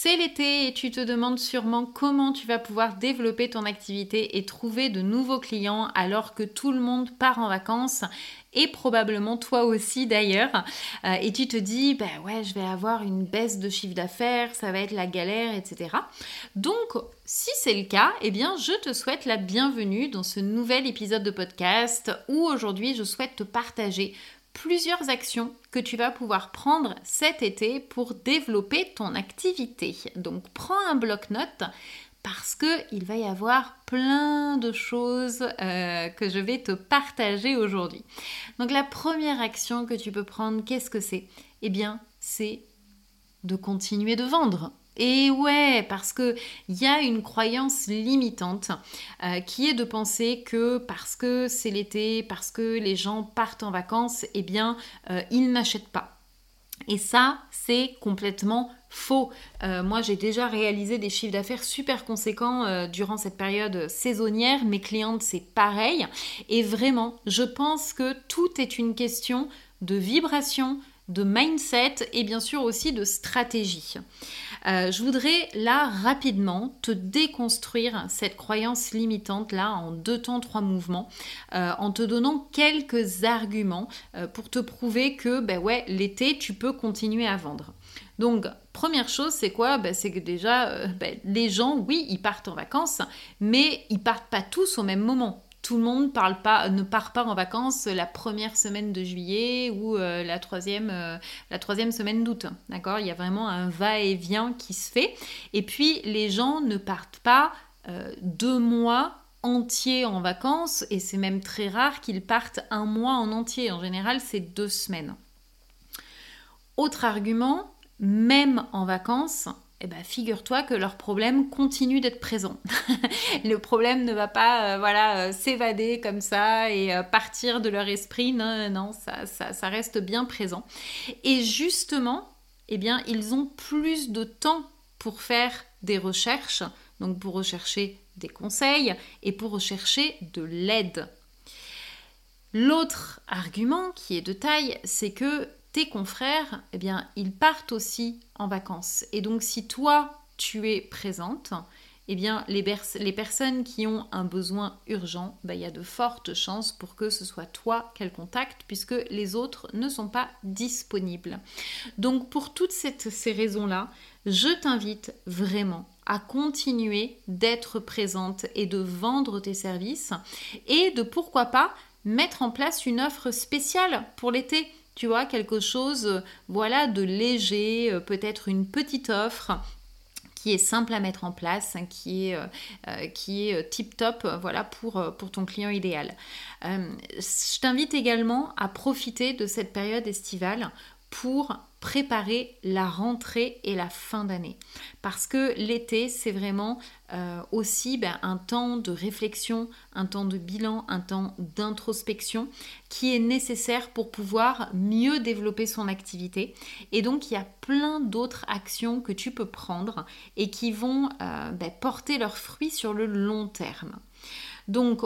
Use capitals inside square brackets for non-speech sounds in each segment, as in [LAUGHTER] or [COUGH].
C'est l'été et tu te demandes sûrement comment tu vas pouvoir développer ton activité et trouver de nouveaux clients alors que tout le monde part en vacances et probablement toi aussi d'ailleurs. Euh, et tu te dis, ben ouais, je vais avoir une baisse de chiffre d'affaires, ça va être la galère, etc. Donc, si c'est le cas, eh bien, je te souhaite la bienvenue dans ce nouvel épisode de podcast où aujourd'hui je souhaite te partager plusieurs actions que tu vas pouvoir prendre cet été pour développer ton activité. Donc prends un bloc-notes parce qu'il va y avoir plein de choses euh, que je vais te partager aujourd'hui. Donc la première action que tu peux prendre, qu'est-ce que c'est? Eh bien, c'est de continuer de vendre. Et ouais, parce qu'il y a une croyance limitante euh, qui est de penser que parce que c'est l'été, parce que les gens partent en vacances, eh bien, euh, ils n'achètent pas. Et ça, c'est complètement faux. Euh, moi, j'ai déjà réalisé des chiffres d'affaires super conséquents durant cette période saisonnière. Mes clientes, c'est pareil. Et vraiment, je pense que tout est une question de vibration, de mindset et bien sûr aussi de stratégie. Euh, je voudrais là rapidement te déconstruire cette croyance limitante là en deux temps, trois mouvements, euh, en te donnant quelques arguments euh, pour te prouver que ben l'été tu peux continuer à vendre. Donc, première chose, c'est quoi? Ben, C'est que déjà, ben, les gens, oui, ils partent en vacances, mais ils partent pas tous au même moment tout le monde ne part pas en vacances la première semaine de juillet ou euh, la, troisième, euh, la troisième semaine d'août. D'accord? Il y a vraiment un va-et-vient qui se fait. Et puis, les gens ne partent pas euh, deux mois entiers en vacances et c'est même très rare qu'ils partent un mois en entier. En général, c'est deux semaines. Autre argument, même en vacances, eh ben, figure-toi que leur problème continue d'être présent. [LAUGHS] le problème ne va pas euh, voilà, euh, s'évader comme ça et euh, partir de leur esprit. Non, non, ça, ça, ça, reste bien présent. Et justement, eh bien, ils ont plus de temps pour faire des recherches, donc pour rechercher des conseils et pour rechercher de l'aide. L'autre argument qui est de taille, c'est que confrères, eh bien, ils partent aussi en vacances. Et donc, si toi, tu es présente, eh bien, les, personnes qui ont un besoin urgent, bah, il y a de fortes chances pour que ce soit toi qu'elles contactent, puisque les autres ne sont pas disponibles. Donc, pour toutes ces raisons-là, je t'invite vraiment à continuer d'être présente et de vendre tes services et de pourquoi pas mettre en place une offre spéciale pour l'été tu vois, quelque chose, euh, voilà, de léger, euh, peut-être une petite offre qui est simple à mettre en place, hein, qui est, euh, qui est tip top voilà, pour, pour ton client idéal. je t'invite également à profiter de cette période estivale pour préparer la rentrée et la fin d'année. Parce que l'été, c'est vraiment euh, aussi ben, un temps de réflexion, un temps de bilan, un temps d'introspection qui est nécessaire pour pouvoir mieux développer son activité. Et donc, il y a plein d'autres actions que tu peux prendre et qui vont euh, ben, porter leurs fruits sur le long terme. Donc,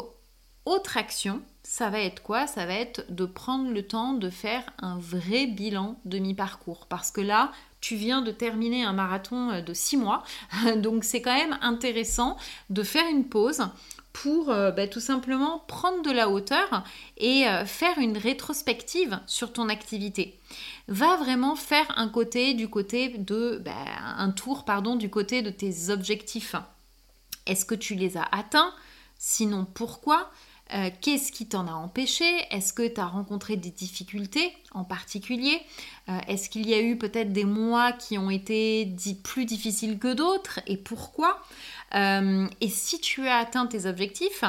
autre action, ça va être quoi? Ça va être de prendre le temps de faire un vrai bilan de mi-parcours. Parce que là, tu viens de terminer un marathon euh, de 6 mois. [LAUGHS] Donc c'est quand même intéressant de faire une pause pour euh, bah, tout simplement prendre de la hauteur et euh, faire une rétrospective sur ton activité. Va vraiment faire un côté du côté de bah, un tour pardon du côté de tes objectifs. Est-ce que tu les as atteints? Sinon pourquoi? Euh, Qu'est-ce qui t'en a empêché? Est-ce que tu as rencontré des difficultés en particulier? Euh, Est-ce qu'il y a eu peut-être des mois qui ont été plus difficiles que d'autres? Et pourquoi? Et si tu as atteint tes objectifs,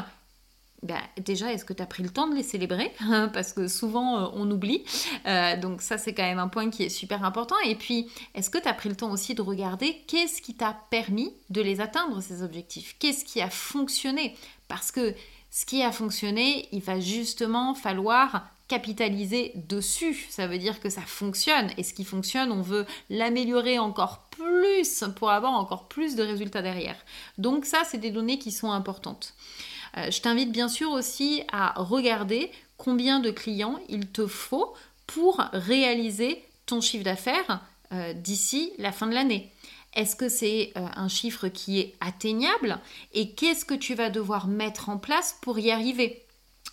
ben, déjà, est-ce que tu as pris le temps de les célébrer? [LAUGHS] Parce que souvent, euh, on oublie. Euh, donc ça, c'est quand même un point qui est super important. Et puis, est-ce que tu as pris le temps aussi de regarder qu'est-ce qui t'a permis de les atteindre, ces objectifs? Qu'est-ce qui a fonctionné? Parce que ce qui a fonctionné, il va justement falloir capitaliser dessus. Ça veut dire que ça fonctionne. Et ce qui fonctionne, on veut l'améliorer encore plus pour avoir encore plus de résultats derrière. Donc ça, c'est des données qui sont importantes. Euh, je t'invite bien sûr aussi à regarder combien de clients il te faut pour réaliser ton chiffre d'affaires euh, d'ici la fin de l'année. Est-ce que c'est euh, un chiffre qui est atteignable et qu'est-ce que tu vas devoir mettre en place pour y arriver?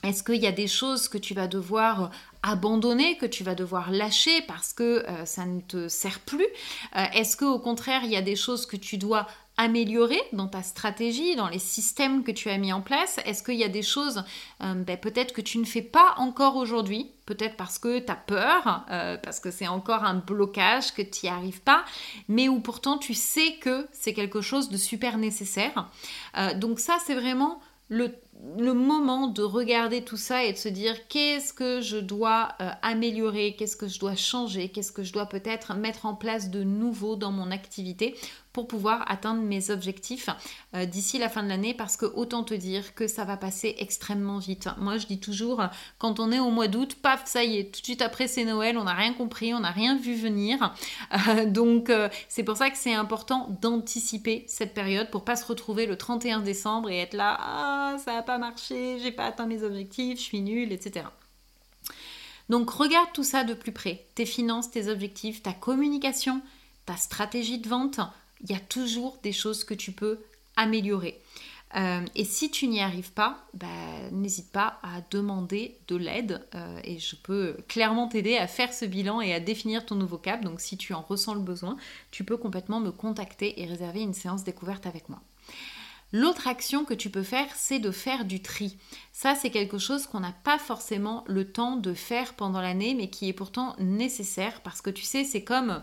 Est-ce qu'il y a des choses que tu vas devoir abandonner, que tu vas devoir lâcher parce que ça ne te sert plus? Est-ce que au contraire, il y a des choses que tu dois améliorer dans ta stratégie, dans les systèmes que tu as mis en place? Est-ce qu'il y a des choses euh, ben, peut-être que tu ne fais pas encore aujourd'hui? Peut-être parce que tu as peur, euh, parce que c'est encore un blocage, que tu n'y arrives pas, mais où pourtant tu sais que c'est quelque chose de super nécessaire. Euh, donc ça, c'est vraiment le, moment de regarder tout ça et de se dire qu'est-ce que je dois améliorer, qu'est-ce que je dois changer, qu'est-ce que je dois peut-être mettre en place de nouveau dans mon activité pour pouvoir atteindre mes objectifs euh, d'ici la fin de l'année parce que autant te dire que ça va passer extrêmement vite. Moi je dis toujours quand on est au mois d'août, paf, ça y est, tout de suite après c'est Noël, on n'a rien compris, on n'a rien vu venir. Euh, donc euh, c'est pour ça que c'est important d'anticiper cette période pour pas se retrouver le 31 décembre et être là, ah ça n'a pas marché, j'ai pas atteint mes objectifs, je suis nulle, etc. Donc regarde tout ça de plus près, tes finances, tes objectifs, ta communication, ta stratégie de vente, il y a toujours des choses que tu peux améliorer. Euh, et si tu n'y arrives pas, bah, n'hésite pas à demander de l'aide euh, et je peux clairement t'aider à faire ce bilan et à définir ton nouveau cap. Donc si tu en ressens le besoin, tu peux complètement me contacter et réserver une séance découverte avec moi. L'autre action que tu peux faire, c'est de faire du tri. Ça, c'est quelque chose qu'on n'a pas forcément le temps de faire pendant l'année, mais qui est pourtant nécessaire parce que tu sais, c'est comme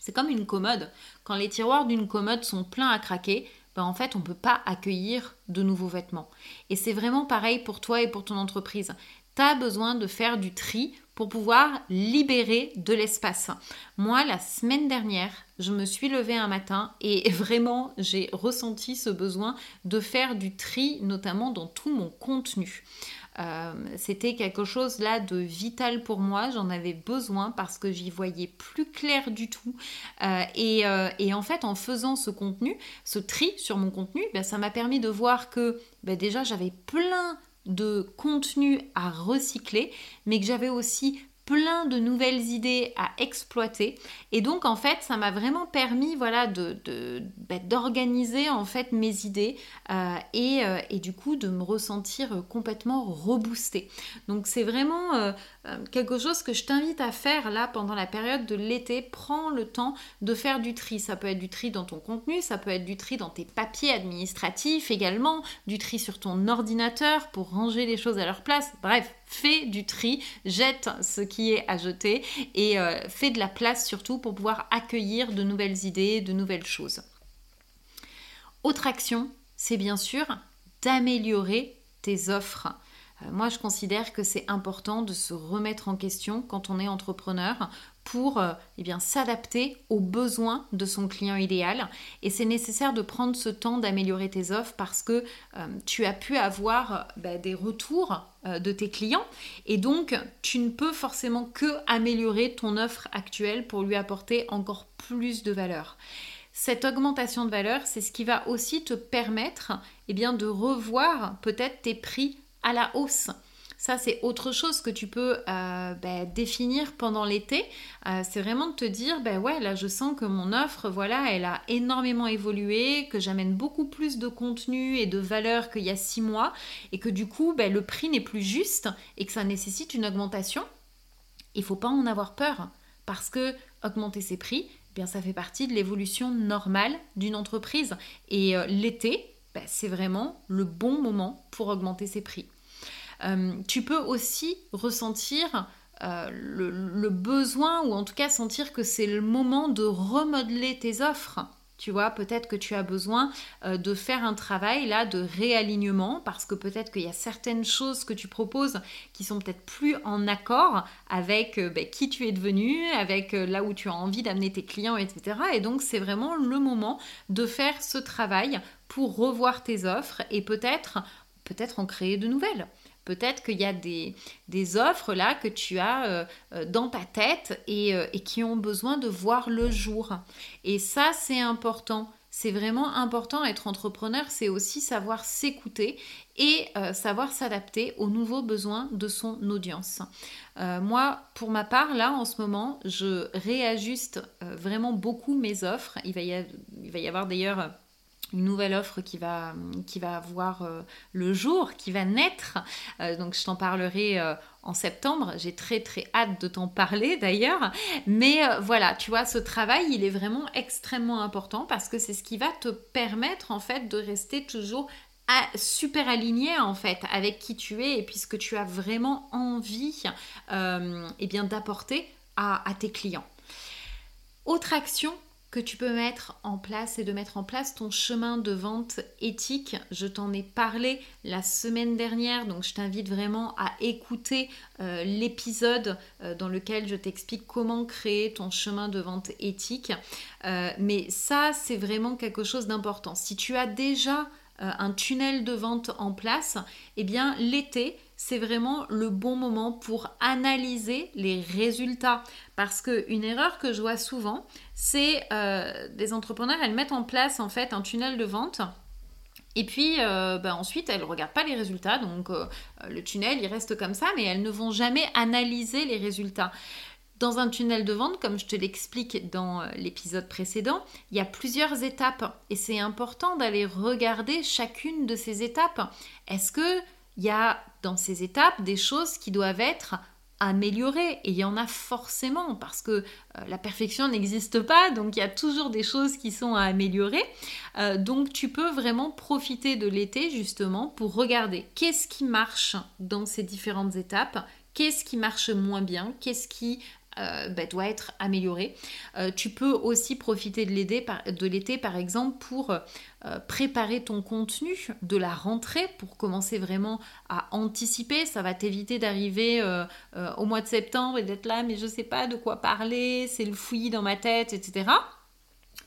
c'est comme une commode. Quand les tiroirs d'une commode sont pleins à craquer, ben en fait, on ne peut pas accueillir de nouveaux vêtements. Et c'est vraiment pareil pour toi et pour ton entreprise. Tu as besoin de faire du tri pour pouvoir libérer de l'espace. Moi, la semaine dernière, je me suis levée un matin et [LAUGHS] vraiment, j'ai ressenti ce besoin de faire du tri, notamment dans tout mon contenu. Euh, c'était quelque chose là de vital pour moi, j'en avais besoin parce que j'y voyais plus clair du tout. Euh, euh, et, en fait, en faisant ce contenu, ce tri sur mon contenu, ben, ça m'a permis de voir que ben, déjà j'avais plein de contenu à recycler, mais que j'avais aussi plein de nouvelles idées à exploiter. Et donc, en fait, ça m'a vraiment permis voilà, de, bah, d'organiser en fait mes idées euh, et, euh, et, du coup de me ressentir complètement reboostée. Donc, c'est vraiment euh, quelque chose que je t'invite à faire là pendant la période de l'été. Prends le temps de faire du tri. Ça peut être du tri dans ton contenu, ça peut être du tri dans tes papiers administratifs également, du tri sur ton ordinateur pour ranger les choses à leur place. Bref, fais du tri, jette ce qui est à jeter et euh, fais de la place surtout pour pouvoir accueillir de nouvelles idées, de nouvelles choses. Autre action, c'est bien sûr d'améliorer tes offres. Euh, moi, je considère que c'est important de se remettre en question quand on est entrepreneur pour euh, eh s'adapter aux besoins de son client idéal. Et c'est nécessaire de prendre ce temps d'améliorer tes offres parce que euh, tu as pu avoir euh, bah, des retours de tes clients et donc tu ne peux forcément que améliorer ton offre actuelle pour lui apporter encore plus de valeur. Cette augmentation de valeur, c'est ce qui va aussi te permettre eh bien, de revoir peut-être tes prix à la hausse. Ça, c'est autre chose que tu peux euh, ben, définir pendant l'été. Euh, c'est vraiment de te dire, ben ouais, là, je sens que mon offre, voilà, elle a énormément évolué, que j'amène beaucoup plus de contenu et de valeur qu'il y a six mois, et que du coup, ben, le prix n'est plus juste et que ça nécessite une augmentation. Il faut pas en avoir peur parce que augmenter ses prix, eh bien ça fait partie de l'évolution normale d'une entreprise. Et euh, l'été, ben, c'est vraiment le bon moment pour augmenter ses prix. Tu peux aussi ressentir le, besoin ou en tout cas sentir que c'est le moment de remodeler tes offres. Tu vois, peut-être que tu as besoin euh, de faire un travail là de réalignement parce que peut-être qu'il y a certaines choses que tu proposes qui sont peut-être plus en accord avec euh, ben, qui tu es devenu, avec euh, là où tu as envie d'amener tes clients, etc. Et donc c'est vraiment le moment de faire ce travail pour revoir tes offres et peut-être peut-être en créer de nouvelles. Peut-être qu'il y a des, offres là que tu as euh, euh, dans ta tête euh, et, qui ont besoin de voir le jour. Et ça, c'est important. C'est vraiment important. Être entrepreneur, c'est aussi savoir s'écouter et savoir s'adapter aux nouveaux besoins de son audience. moi, pour ma part, là, en ce moment, je réajuste vraiment beaucoup mes offres. Il va il va y avoir d'ailleurs une nouvelle offre qui va, qui va voir euh, le jour, qui va naître. Euh, donc je t'en parlerai euh, en septembre. J'ai très très hâte de t'en parler d'ailleurs. Mais voilà, tu vois, ce travail, il est vraiment extrêmement important parce que c'est ce qui va te permettre en fait de rester toujours super aligné en fait avec qui tu es et puisque tu as vraiment envie eh bien d'apporter à tes clients. Autre action que tu peux mettre en place et de mettre en place ton chemin de vente éthique. Je t'en ai parlé la semaine dernière, donc je t'invite vraiment à écouter euh, l'épisode euh, dans lequel je t'explique comment créer ton chemin de vente éthique. Euh, mais ça, c'est vraiment quelque chose d'important. Si tu as déjà un tunnel de vente en place, eh bien l'été, c'est vraiment le bon moment pour analyser les résultats. Parce qu'une erreur que je vois souvent, c'est euh, des entrepreneurs, elles mettent en place en fait un tunnel de vente. Et puis euh, ben ensuite, elles ne regardent pas les résultats, donc euh, le tunnel, il reste comme ça, mais elles ne vont jamais analyser les résultats. Dans un tunnel de vente, comme je te l'explique dans l'épisode précédent, il y a plusieurs étapes. Et c'est important d'aller regarder chacune de ces étapes. Est-ce que il y a dans ces étapes des choses qui doivent être améliorées? Et il y en a forcément parce que euh, la perfection n'existe pas donc il y a toujours des choses qui sont à améliorer. Euh, donc tu peux vraiment profiter de l'été justement pour regarder qu'est-ce qui marche dans ces différentes étapes qu'est-ce qui marche moins bien, qu'est-ce qui euh, bah, doit être amélioré. Euh, tu peux aussi profiter de l'été par, exemple pour euh, préparer ton contenu de la rentrée pour commencer vraiment à anticiper. Ça va t'éviter d'arriver au mois de septembre et d'être là mais je ne sais pas de quoi parler, c'est le fouillis dans ma tête, etc.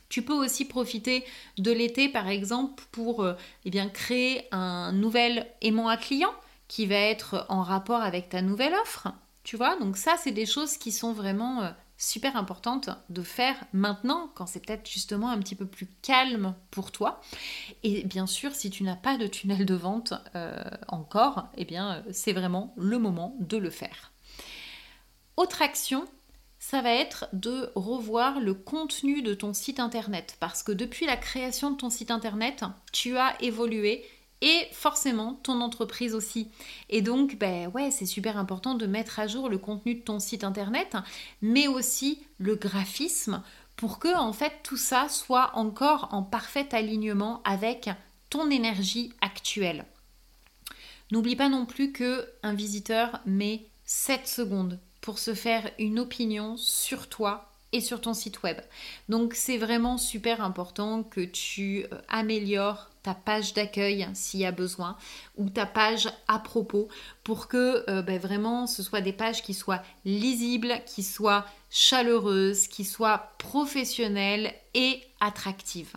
Tu peux aussi profiter de l'été, par exemple, pour eh bien, créer un nouvel aimant à client qui va être en rapport avec ta nouvelle offre. Tu vois, donc ça, c'est des choses qui sont vraiment euh, super importantes de faire maintenant, quand c'est peut-être justement un petit peu plus calme pour toi. Et bien sûr, si tu n'as pas de tunnel de vente euh, encore, eh bien, euh, c'est vraiment le moment de le faire. Autre action, ça va être de revoir le contenu de ton site internet parce que depuis la création de ton site internet, tu as évolué et forcément ton entreprise aussi. Et donc, ben ouais, c'est super important de mettre à jour le contenu de ton site internet, mais aussi le graphisme pour que en fait tout ça soit encore en parfait alignement avec ton énergie actuelle. N'oublie pas non plus que un visiteur met 7 secondes pour se faire une opinion sur toi et sur ton site web. Donc c'est vraiment super important que tu euh, améliores ta page d'accueil s'il y a besoin ou ta page à propos pour que euh, ben, vraiment ce soit des pages qui soient lisibles, qui soient chaleureuses, qui soient professionnelles et attractives.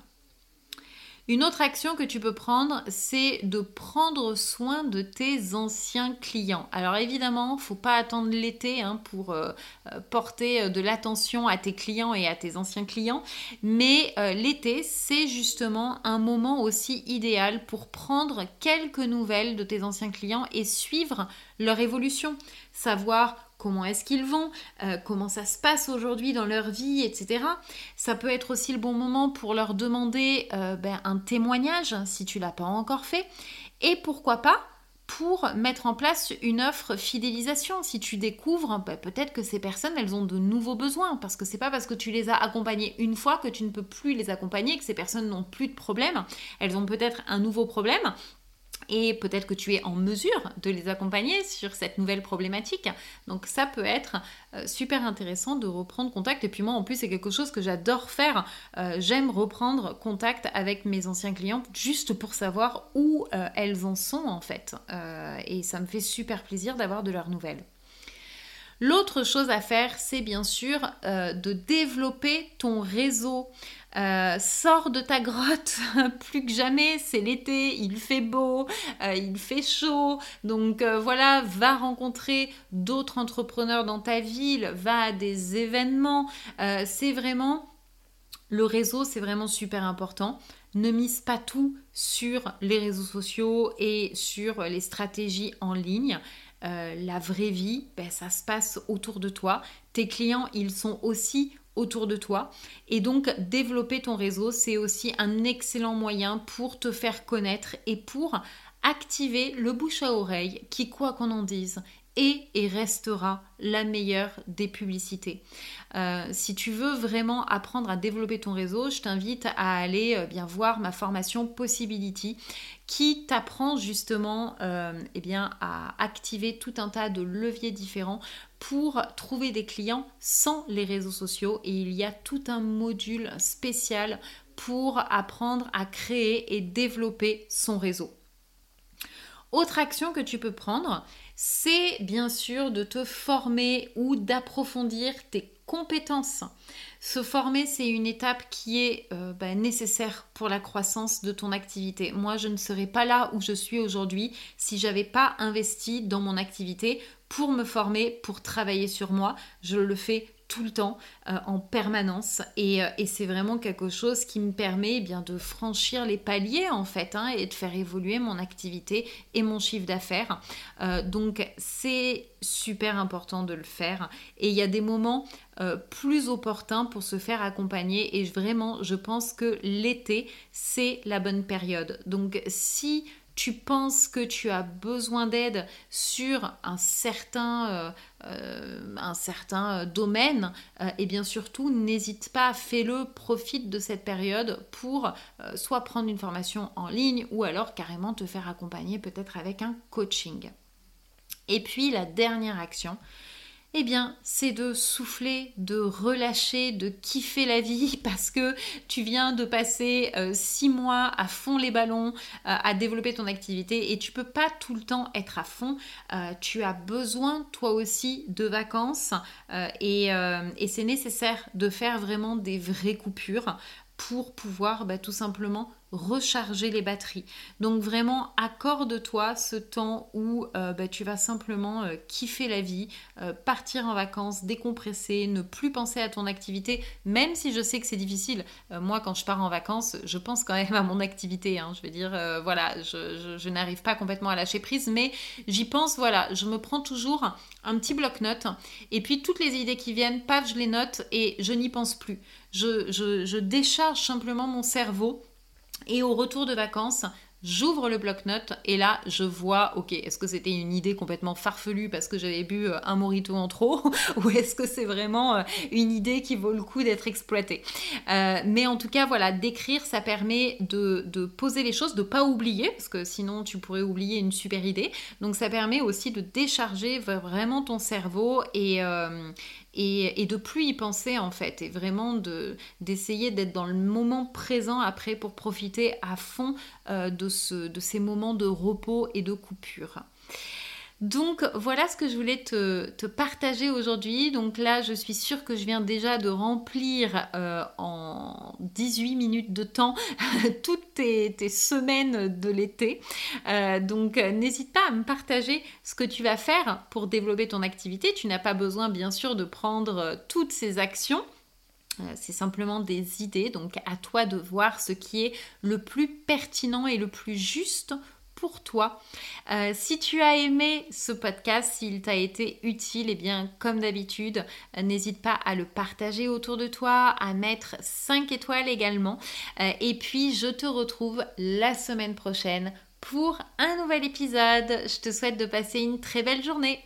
Une autre action que tu peux prendre, c'est de prendre soin de tes anciens clients. Alors évidemment, faut pas attendre l'été hein, pour euh, euh, porter euh, de l'attention à tes clients et à tes anciens clients, mais l'été, c'est justement un moment aussi idéal pour prendre quelques nouvelles de tes anciens clients et suivre leur évolution, savoir comment est-ce qu'ils vont, euh, comment ça se passe aujourd'hui dans leur vie, etc. Ça peut être aussi le bon moment pour leur demander euh, ben, un témoignage si tu l'as pas encore fait. Et pourquoi pas pour mettre en place une offre fidélisation. Si tu découvres, ben, peut-être que ces personnes, elles ont de nouveaux besoins, parce que c'est pas parce que tu les as accompagnées une fois que tu ne peux plus les accompagner, que ces personnes n'ont plus de problème. Elles ont peut-être un nouveau problème et peut-être que tu es en mesure de les accompagner sur cette nouvelle problématique. Donc ça peut être euh, super intéressant de reprendre contact. Et puis moi en plus c'est quelque chose que j'adore faire. Euh, j'aime reprendre contact avec mes anciens clients juste pour savoir où euh, elles en sont en fait. et ça me fait super plaisir d'avoir de leurs nouvelles. L'autre chose à faire, c'est bien sûr de développer ton réseau. Euh, sors de ta grotte [LAUGHS] plus que jamais, c'est l'été, il fait beau, euh, il fait chaud, donc euh, voilà, va rencontrer d'autres entrepreneurs dans ta ville, va à des événements, c'est vraiment le réseau, c'est vraiment super important. Ne mise pas tout sur les réseaux sociaux et sur les stratégies en ligne. la vraie vie, ben, ça se passe autour de toi. Tes clients, ils sont aussi autour de toi. Et donc développer ton réseau, c'est aussi un excellent moyen pour te faire connaître et pour activer le bouche à oreille qui, quoi qu'on en dise, et restera la meilleure des publicités. Euh, si tu veux vraiment apprendre à développer ton réseau, je t'invite à aller euh, bien voir ma formation Possibility qui t'apprend justement euh, eh bien, à activer tout un tas de leviers différents pour trouver des clients sans les réseaux sociaux et il y a tout un module spécial pour apprendre à créer et développer son réseau. Autre action que tu peux prendre, c'est bien sûr de te former ou d'approfondir tes compétences. Se former, c'est une étape qui est euh, bah, nécessaire pour la croissance de ton activité. Moi, je ne serais pas là où je suis aujourd'hui si j'avais pas investi dans mon activité pour me former, pour travailler sur moi. Je le fais tout le temps, euh, en permanence. Euh, et, c'est vraiment quelque chose qui me permet eh bien de franchir les paliers en fait hein, et de faire évoluer mon activité et mon chiffre d'affaires. Euh, donc c'est super important de le faire. Et il y a des moments plus opportuns pour se faire accompagner. Et vraiment, je pense que l'été, c'est la bonne période. Donc si tu penses que tu as besoin d'aide sur un certain, euh, euh, certain domaine, et eh bien surtout n'hésite pas, fais-le, profite de cette période pour euh, soit prendre une formation en ligne ou alors carrément te faire accompagner peut-être avec un coaching. Et puis la dernière action, eh bien, c'est de souffler, de relâcher, de kiffer la vie [LAUGHS] parce que tu viens de passer euh, six mois à fond les ballons, euh, à développer ton activité et tu peux pas tout le temps être à fond. Euh, tu as besoin toi aussi de vacances et, c'est nécessaire de faire vraiment des vraies coupures pour pouvoir bah, tout simplement recharger les batteries. Donc vraiment, accorde-toi ce temps où euh, bah, tu vas simplement euh, kiffer la vie, euh, partir en vacances, décompresser, ne plus penser à ton activité, même si je sais que c'est difficile. moi, quand je pars en vacances, je pense quand même à mon activité. Hein. je vais dire, voilà, je, n'arrive pas complètement à lâcher prise, mais j'y pense, voilà, je me prends toujours un petit bloc-notes et puis toutes les idées qui viennent, paf, je les note et je n'y pense plus. Je décharge simplement mon cerveau et au retour de vacances, J'ouvre le bloc-notes et là, je vois, ok, est-ce que c'était une idée complètement farfelue parce que j'avais bu euh, un morito en trop [LAUGHS] ou est-ce que c'est vraiment euh, une idée qui vaut le coup d'être exploitée? Euh, Mais en tout cas, voilà, d'écrire, ça permet de, de, poser les choses, de pas oublier parce que sinon tu pourrais oublier une super idée. Donc ça permet aussi de décharger vraiment ton cerveau et, et, de plus y penser en fait et vraiment de d'essayer d'être dans le moment présent après pour profiter à fond euh, de, ce, de ces moments de repos et de coupure. Donc voilà ce que je voulais te, partager aujourd'hui. Donc là, je suis sûre que je viens déjà de remplir euh, en 18 minutes de temps [LAUGHS] toutes tes, semaines de l'été. Euh, donc n'hésite pas à me partager ce que tu vas faire pour développer ton activité. Tu n'as pas besoin bien sûr de prendre toutes ces actions. Euh, c'est simplement des idées, donc à toi de voir ce qui est le plus pertinent et le plus juste pour toi. Euh, si tu as aimé ce podcast, s'il t'a été utile, et eh bien comme d'habitude, euh, n'hésite pas à le partager autour de toi, à mettre 5 étoiles également. Euh, et puis je te retrouve la semaine prochaine pour un nouvel épisode. Je te souhaite de passer une très belle journée.